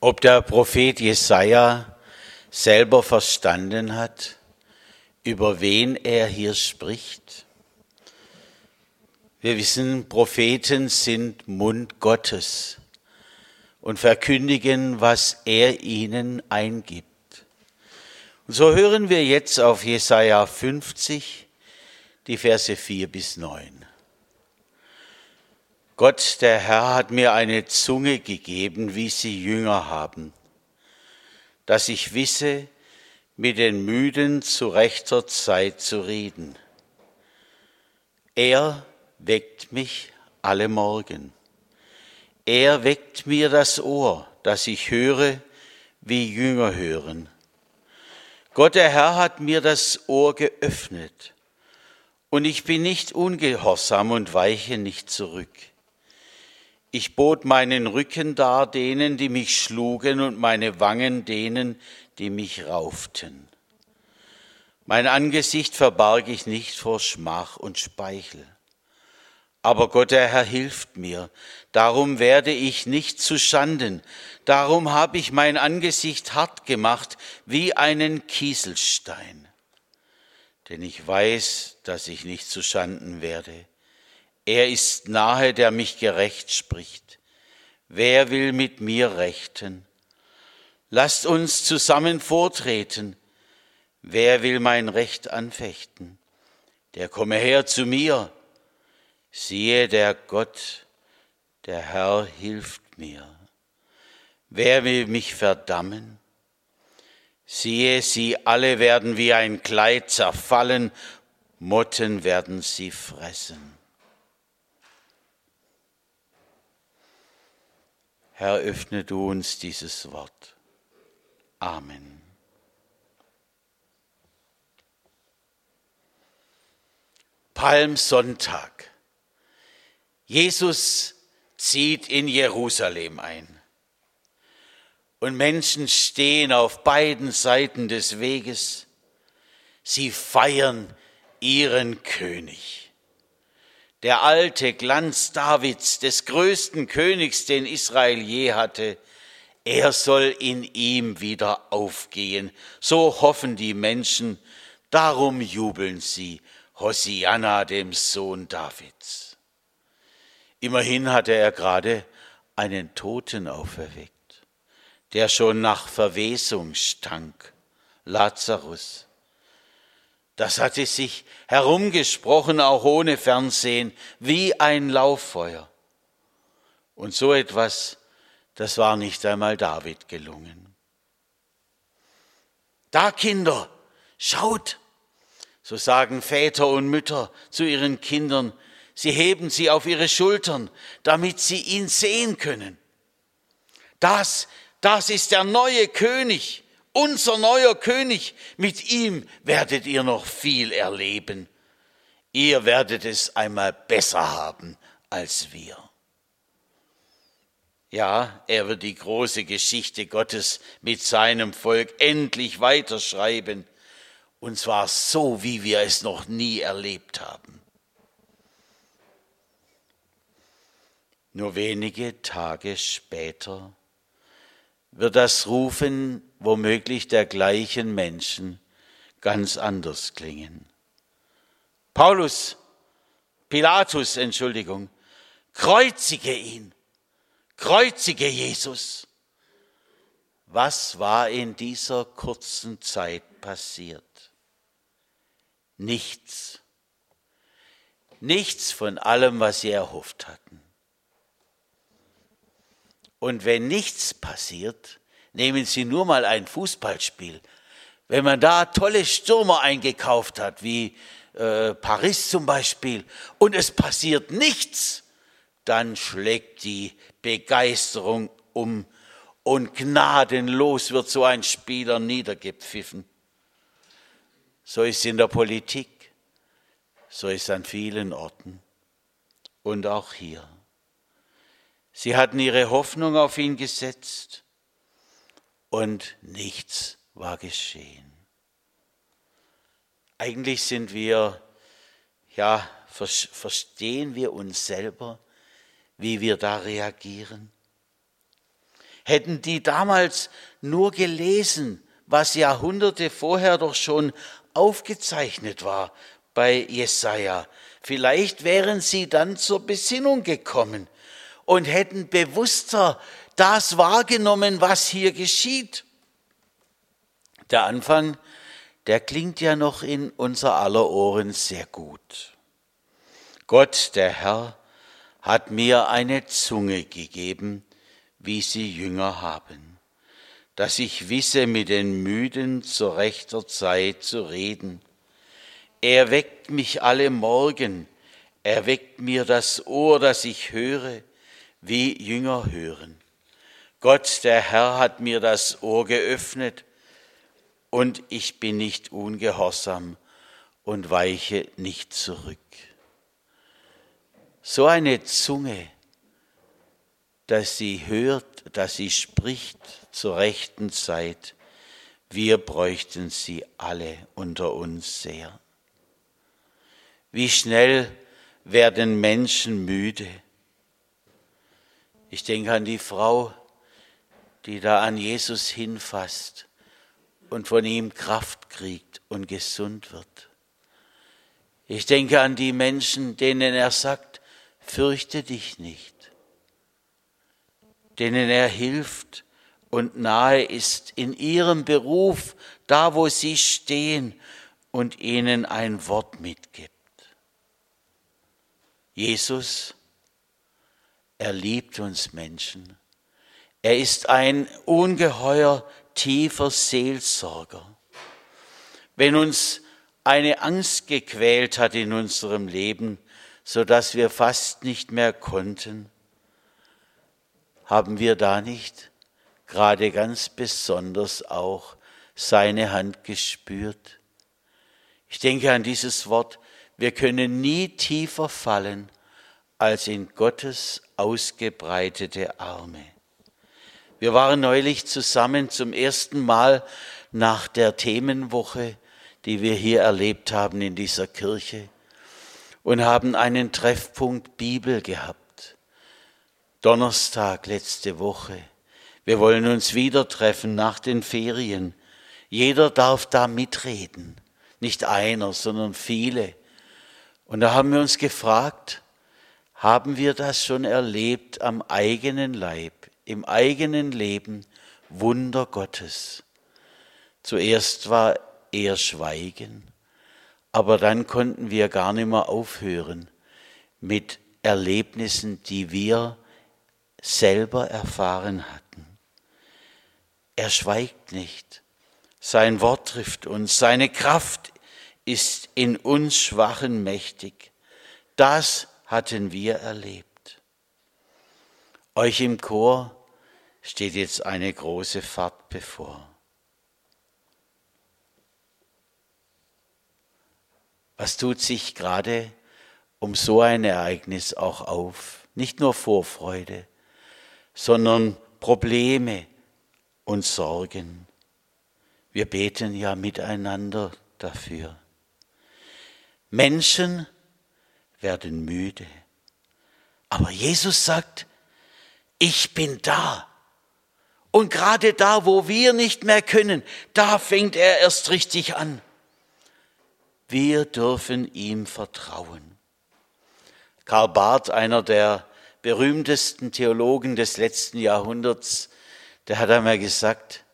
ob der Prophet Jesaja selber verstanden hat, über wen er hier spricht. Wir wissen, Propheten sind Mund Gottes und verkündigen, was er ihnen eingibt. Und so hören wir jetzt auf Jesaja 50, die Verse 4 bis 9. Gott, der Herr, hat mir eine Zunge gegeben, wie sie Jünger haben, dass ich wisse, mit den Müden zu rechter Zeit zu reden. Er weckt mich alle Morgen. Er weckt mir das Ohr, dass ich höre, wie Jünger hören. Gott der Herr hat mir das Ohr geöffnet, und ich bin nicht ungehorsam und weiche nicht zurück. Ich bot meinen Rücken dar denen, die mich schlugen, und meine Wangen denen, die mich rauften. Mein Angesicht verbarg ich nicht vor Schmach und Speichel. Aber Gott der Herr hilft mir, darum werde ich nicht zu Schanden, darum habe ich mein Angesicht hart gemacht wie einen Kieselstein. Denn ich weiß, dass ich nicht zu Schanden werde. Er ist nahe, der mich gerecht spricht. Wer will mit mir rechten? Lasst uns zusammen vortreten. Wer will mein Recht anfechten? Der komme her zu mir. Siehe, der Gott, der Herr hilft mir. Wer will mich verdammen? Siehe, sie alle werden wie ein Kleid zerfallen, Motten werden sie fressen. Herr, öffne du uns dieses Wort. Amen. Palmsonntag. Jesus zieht in Jerusalem ein. Und Menschen stehen auf beiden Seiten des Weges. Sie feiern ihren König der alte Glanz Davids, des größten Königs, den Israel je hatte, er soll in ihm wieder aufgehen. So hoffen die Menschen, darum jubeln sie, Hosianna, dem Sohn Davids. Immerhin hatte er gerade einen Toten auferweckt, der schon nach Verwesung stank, Lazarus. Das hatte sich herumgesprochen, auch ohne Fernsehen, wie ein Lauffeuer. Und so etwas, das war nicht einmal David gelungen. Da, Kinder, schaut, so sagen Väter und Mütter zu ihren Kindern, sie heben sie auf ihre Schultern, damit sie ihn sehen können. Das, das ist der neue König, unser neuer König, mit ihm werdet ihr noch viel erleben. Ihr werdet es einmal besser haben als wir. Ja, er wird die große Geschichte Gottes mit seinem Volk endlich weiterschreiben, und zwar so, wie wir es noch nie erlebt haben. Nur wenige Tage später wird das Rufen womöglich der gleichen Menschen ganz anders klingen. Paulus, Pilatus, Entschuldigung, kreuzige ihn, kreuzige Jesus. Was war in dieser kurzen Zeit passiert? Nichts. Nichts von allem, was sie erhofft hatten. Und wenn nichts passiert, nehmen Sie nur mal ein Fußballspiel. Wenn man da tolle Stürmer eingekauft hat, wie äh, Paris zum Beispiel, und es passiert nichts, dann schlägt die Begeisterung um und gnadenlos wird so ein Spieler niedergepfiffen. So ist es in der Politik, so ist es an vielen Orten und auch hier. Sie hatten ihre Hoffnung auf ihn gesetzt und nichts war geschehen. Eigentlich sind wir, ja, verstehen wir uns selber, wie wir da reagieren? Hätten die damals nur gelesen, was Jahrhunderte vorher doch schon aufgezeichnet war bei Jesaja, vielleicht wären sie dann zur Besinnung gekommen und hätten bewusster das wahrgenommen, was hier geschieht. Der Anfang, der klingt ja noch in unser aller Ohren sehr gut. Gott, der Herr, hat mir eine Zunge gegeben, wie sie Jünger haben, dass ich wisse, mit den Müden zur rechter Zeit zu reden. Er weckt mich alle Morgen, er weckt mir das Ohr, dass ich höre, wie Jünger hören. Gott, der Herr, hat mir das Ohr geöffnet, und ich bin nicht ungehorsam und weiche nicht zurück. So eine Zunge, dass sie hört, dass sie spricht zur rechten Zeit, wir bräuchten sie alle unter uns sehr. Wie schnell werden Menschen müde. Ich denke an die Frau, die da an Jesus hinfasst und von ihm Kraft kriegt und gesund wird. Ich denke an die Menschen, denen er sagt, fürchte dich nicht, denen er hilft und nahe ist in ihrem Beruf, da wo sie stehen und ihnen ein Wort mitgibt. Jesus, er liebt uns Menschen. Er ist ein ungeheuer tiefer Seelsorger. Wenn uns eine Angst gequält hat in unserem Leben, so dass wir fast nicht mehr konnten, haben wir da nicht gerade ganz besonders auch seine Hand gespürt? Ich denke an dieses Wort, wir können nie tiefer fallen als in Gottes ausgebreitete Arme. Wir waren neulich zusammen zum ersten Mal nach der Themenwoche, die wir hier erlebt haben in dieser Kirche und haben einen Treffpunkt Bibel gehabt. Donnerstag letzte Woche. Wir wollen uns wieder treffen nach den Ferien. Jeder darf da mitreden. Nicht einer, sondern viele. Und da haben wir uns gefragt, haben wir das schon erlebt am eigenen Leib? Im eigenen Leben Wunder Gottes. Zuerst war eher Schweigen, aber dann konnten wir gar nicht mehr aufhören mit Erlebnissen, die wir selber erfahren hatten. Er schweigt nicht. Sein Wort trifft uns. Seine Kraft ist in uns Schwachen mächtig. Das hatten wir erlebt. Euch im Chor steht jetzt eine große Fahrt bevor. Was tut sich gerade um so ein Ereignis auch auf? Nicht nur Vorfreude, sondern Probleme und Sorgen. Wir beten ja miteinander dafür. Menschen werden müde. Aber Jesus sagt, ich bin da. Und gerade da, wo wir nicht mehr können, da fängt er erst richtig an. Wir dürfen ihm vertrauen. Karl Barth, einer der berühmtesten Theologen des letzten Jahrhunderts, der hat einmal gesagt,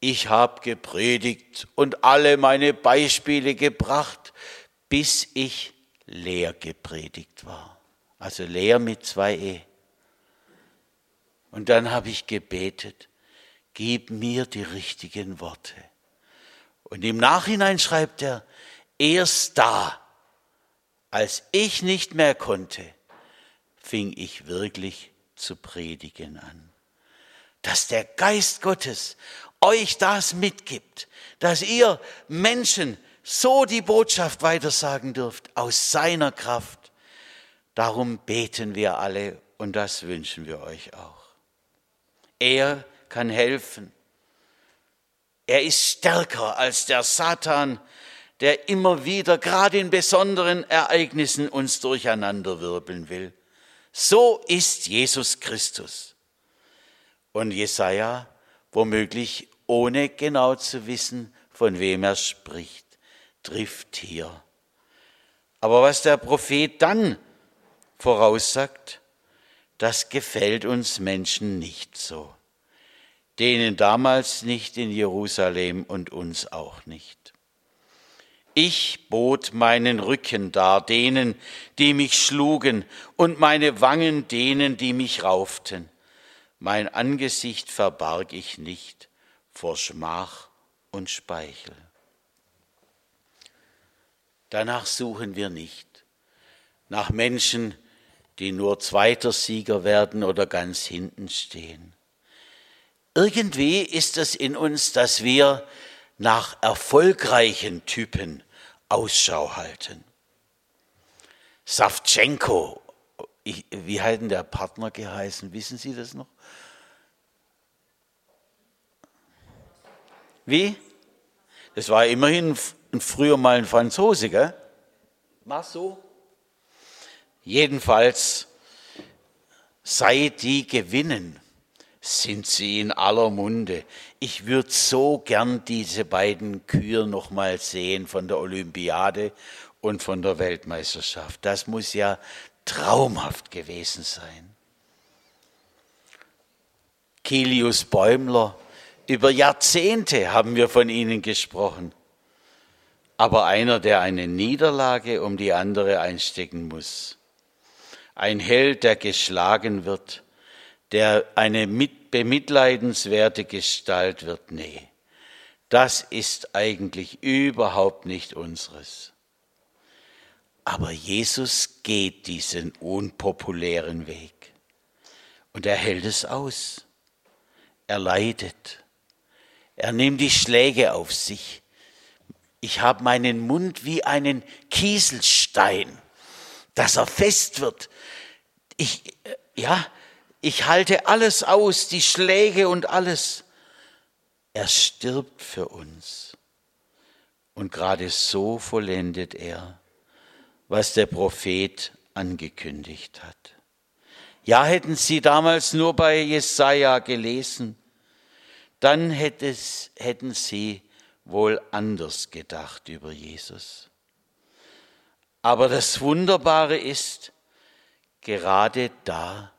ich habe gepredigt und alle meine Beispiele gebracht, bis ich leer gepredigt war. Also leer mit zwei E. Und dann habe ich gebetet, gib mir die richtigen Worte. Und im Nachhinein schreibt er, erst da, als ich nicht mehr konnte, fing ich wirklich zu predigen an. Dass der Geist Gottes euch das mitgibt, dass ihr Menschen so die Botschaft weitersagen dürft aus seiner Kraft. Darum beten wir alle und das wünschen wir euch auch. Er kann helfen. Er ist stärker als der Satan, der immer wieder, gerade in besonderen Ereignissen, uns durcheinanderwirbeln will. So ist Jesus Christus. Und Jesaja, womöglich ohne genau zu wissen, von wem er spricht, trifft hier. Aber was der Prophet dann voraussagt, das gefällt uns Menschen nicht so. Denen damals nicht in Jerusalem und uns auch nicht. Ich bot meinen Rücken dar denen, die mich schlugen, und meine Wangen denen, die mich rauften. Mein Angesicht verbarg ich nicht vor Schmach und Speichel. Danach suchen wir nicht nach Menschen, die nur zweiter Sieger werden oder ganz hinten stehen. Irgendwie ist es in uns, dass wir nach erfolgreichen Typen Ausschau halten. Savchenko, wie hat denn der Partner geheißen? Wissen Sie das noch? Wie? Das war immerhin früher mal ein Franzose, gell? Marceau? Jedenfalls, seit die gewinnen, sind sie in aller Munde. Ich würde so gern diese beiden Kühe noch mal sehen von der Olympiade und von der Weltmeisterschaft. Das muss ja traumhaft gewesen sein. Kilius Bäumler, über Jahrzehnte haben wir von ihnen gesprochen. Aber einer, der eine Niederlage um die andere einstecken muss. Ein Held, der geschlagen wird der eine bemitleidenswerte Gestalt wird. Nee, das ist eigentlich überhaupt nicht unseres. Aber Jesus geht diesen unpopulären Weg und er hält es aus. Er leidet. Er nimmt die Schläge auf sich. Ich habe meinen Mund wie einen Kieselstein, dass er fest wird. Ich, äh, ja, ich halte alles aus, die Schläge und alles. Er stirbt für uns. Und gerade so vollendet er, was der Prophet angekündigt hat. Ja, hätten Sie damals nur bei Jesaja gelesen, dann hätten Sie wohl anders gedacht über Jesus. Aber das Wunderbare ist, gerade da,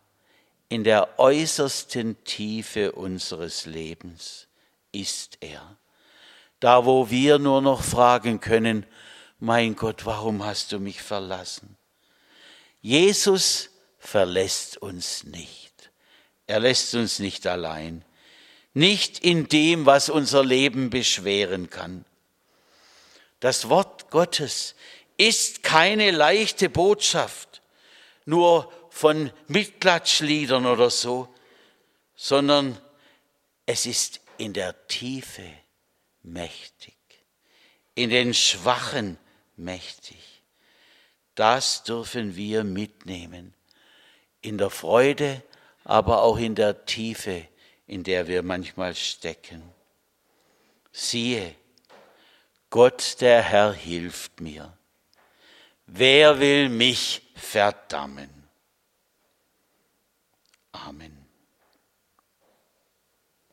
in der äußersten Tiefe unseres Lebens ist er. Da, wo wir nur noch fragen können, mein Gott, warum hast du mich verlassen? Jesus verlässt uns nicht. Er lässt uns nicht allein. Nicht in dem, was unser Leben beschweren kann. Das Wort Gottes ist keine leichte Botschaft, nur von Mitklatschliedern oder so, sondern es ist in der Tiefe mächtig, in den Schwachen mächtig. Das dürfen wir mitnehmen, in der Freude, aber auch in der Tiefe, in der wir manchmal stecken. Siehe, Gott der Herr hilft mir. Wer will mich verdammen? Amen.